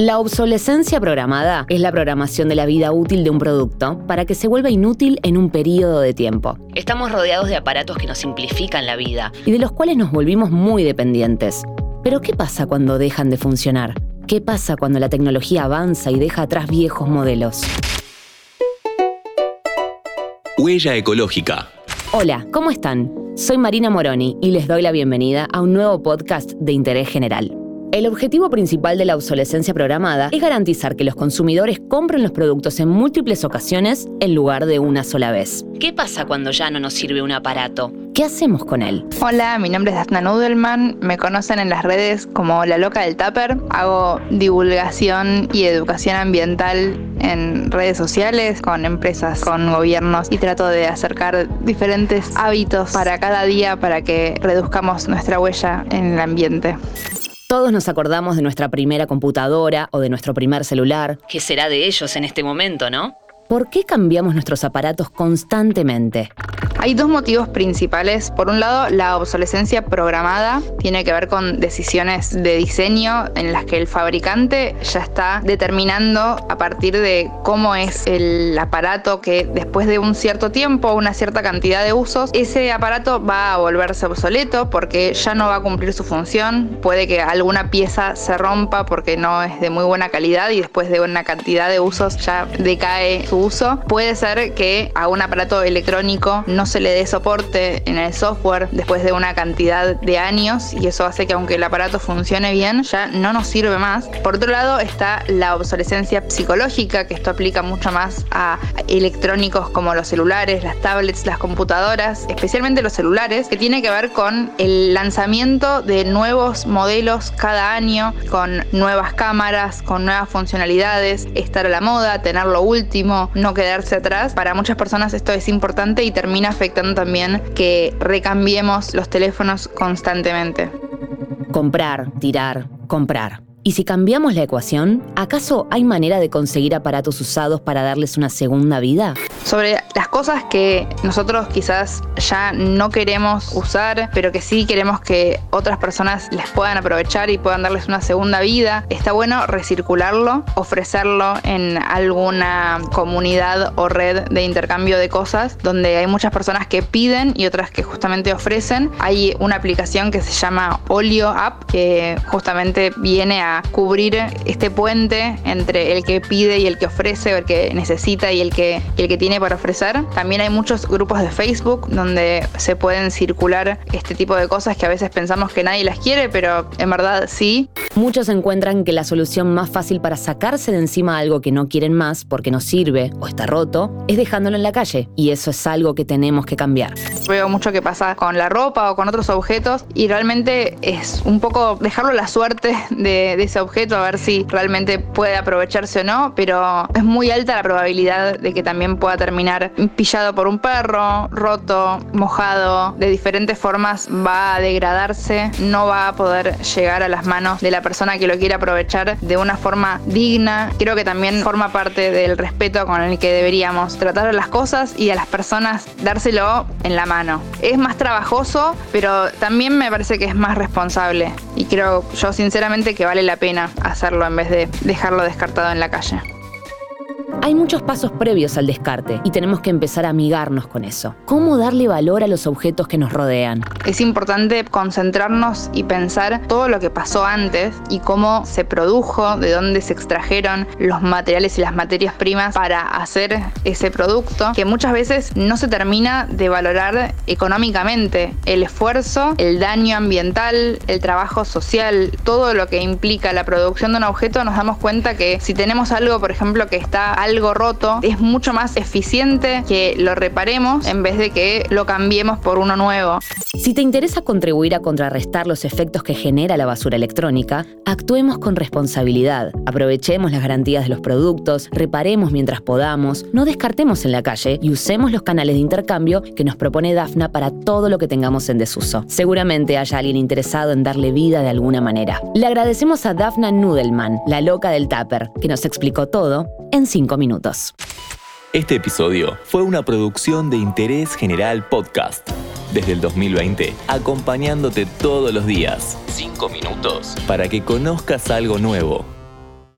La obsolescencia programada es la programación de la vida útil de un producto para que se vuelva inútil en un periodo de tiempo. Estamos rodeados de aparatos que nos simplifican la vida y de los cuales nos volvimos muy dependientes. Pero ¿qué pasa cuando dejan de funcionar? ¿Qué pasa cuando la tecnología avanza y deja atrás viejos modelos? Huella ecológica. Hola, ¿cómo están? Soy Marina Moroni y les doy la bienvenida a un nuevo podcast de interés general. El objetivo principal de la obsolescencia programada es garantizar que los consumidores compren los productos en múltiples ocasiones en lugar de una sola vez. ¿Qué pasa cuando ya no nos sirve un aparato? ¿Qué hacemos con él? Hola, mi nombre es Daphna Nudelman. Me conocen en las redes como la loca del Tupper. Hago divulgación y educación ambiental en redes sociales, con empresas, con gobiernos y trato de acercar diferentes hábitos para cada día para que reduzcamos nuestra huella en el ambiente. Todos nos acordamos de nuestra primera computadora o de nuestro primer celular. ¿Qué será de ellos en este momento, no? ¿Por qué cambiamos nuestros aparatos constantemente? Hay dos motivos principales. Por un lado, la obsolescencia programada tiene que ver con decisiones de diseño en las que el fabricante ya está determinando a partir de cómo es el aparato que después de un cierto tiempo, una cierta cantidad de usos, ese aparato va a volverse obsoleto porque ya no va a cumplir su función. Puede que alguna pieza se rompa porque no es de muy buena calidad y después de una cantidad de usos ya decae su uso. Puede ser que a un aparato electrónico no se le dé soporte en el software después de una cantidad de años y eso hace que aunque el aparato funcione bien, ya no nos sirve más. Por otro lado está la obsolescencia psicológica, que esto aplica mucho más a electrónicos como los celulares, las tablets, las computadoras, especialmente los celulares, que tiene que ver con el lanzamiento de nuevos modelos cada año, con nuevas cámaras, con nuevas funcionalidades, estar a la moda, tener lo último, no quedarse atrás. Para muchas personas esto es importante y termina afectando también que recambiemos los teléfonos constantemente. Comprar, tirar, comprar. ¿Y si cambiamos la ecuación, acaso hay manera de conseguir aparatos usados para darles una segunda vida? Sobre las cosas que nosotros quizás ya no queremos usar, pero que sí queremos que otras personas les puedan aprovechar y puedan darles una segunda vida, está bueno recircularlo, ofrecerlo en alguna comunidad o red de intercambio de cosas donde hay muchas personas que piden y otras que justamente ofrecen. Hay una aplicación que se llama Olio App que justamente viene a cubrir este puente entre el que pide y el que ofrece, o el que necesita y el que, el que tiene para ofrecer. También hay muchos grupos de Facebook donde se pueden circular este tipo de cosas que a veces pensamos que nadie las quiere, pero en verdad sí. Muchos encuentran que la solución más fácil para sacarse de encima algo que no quieren más porque no sirve o está roto es dejándolo en la calle. Y eso es algo que tenemos que cambiar. Veo mucho que pasa con la ropa o con otros objetos y realmente es un poco dejarlo a la suerte de, ese objeto a ver si realmente puede aprovecharse o no, pero es muy alta la probabilidad de que también pueda terminar pillado por un perro, roto, mojado, de diferentes formas va a degradarse, no va a poder llegar a las manos de la persona que lo quiere aprovechar de una forma digna. Creo que también forma parte del respeto con el que deberíamos tratar a las cosas y a las personas dárselo en la mano. Es más trabajoso, pero también me parece que es más responsable y creo yo sinceramente que vale la pena hacerlo en vez de dejarlo descartado en la calle. Hay muchos pasos previos al descarte y tenemos que empezar a amigarnos con eso. ¿Cómo darle valor a los objetos que nos rodean? Es importante concentrarnos y pensar todo lo que pasó antes y cómo se produjo, de dónde se extrajeron los materiales y las materias primas para hacer ese producto, que muchas veces no se termina de valorar económicamente. El esfuerzo, el daño ambiental, el trabajo social, todo lo que implica la producción de un objeto, nos damos cuenta que si tenemos algo, por ejemplo, que está algo roto, es mucho más eficiente que lo reparemos en vez de que lo cambiemos por uno nuevo. Si te interesa contribuir a contrarrestar los efectos que genera la basura electrónica, actuemos con responsabilidad. Aprovechemos las garantías de los productos, reparemos mientras podamos, no descartemos en la calle y usemos los canales de intercambio que nos propone Dafna para todo lo que tengamos en desuso. Seguramente haya alguien interesado en darle vida de alguna manera. Le agradecemos a Dafna Nudelman, la loca del Tupper, que nos explicó todo en 5 Este episodio fue una producción de Interés General Podcast. Desde el 2020, acompañándote todos los días. 5 minutos. Para que conozcas algo nuevo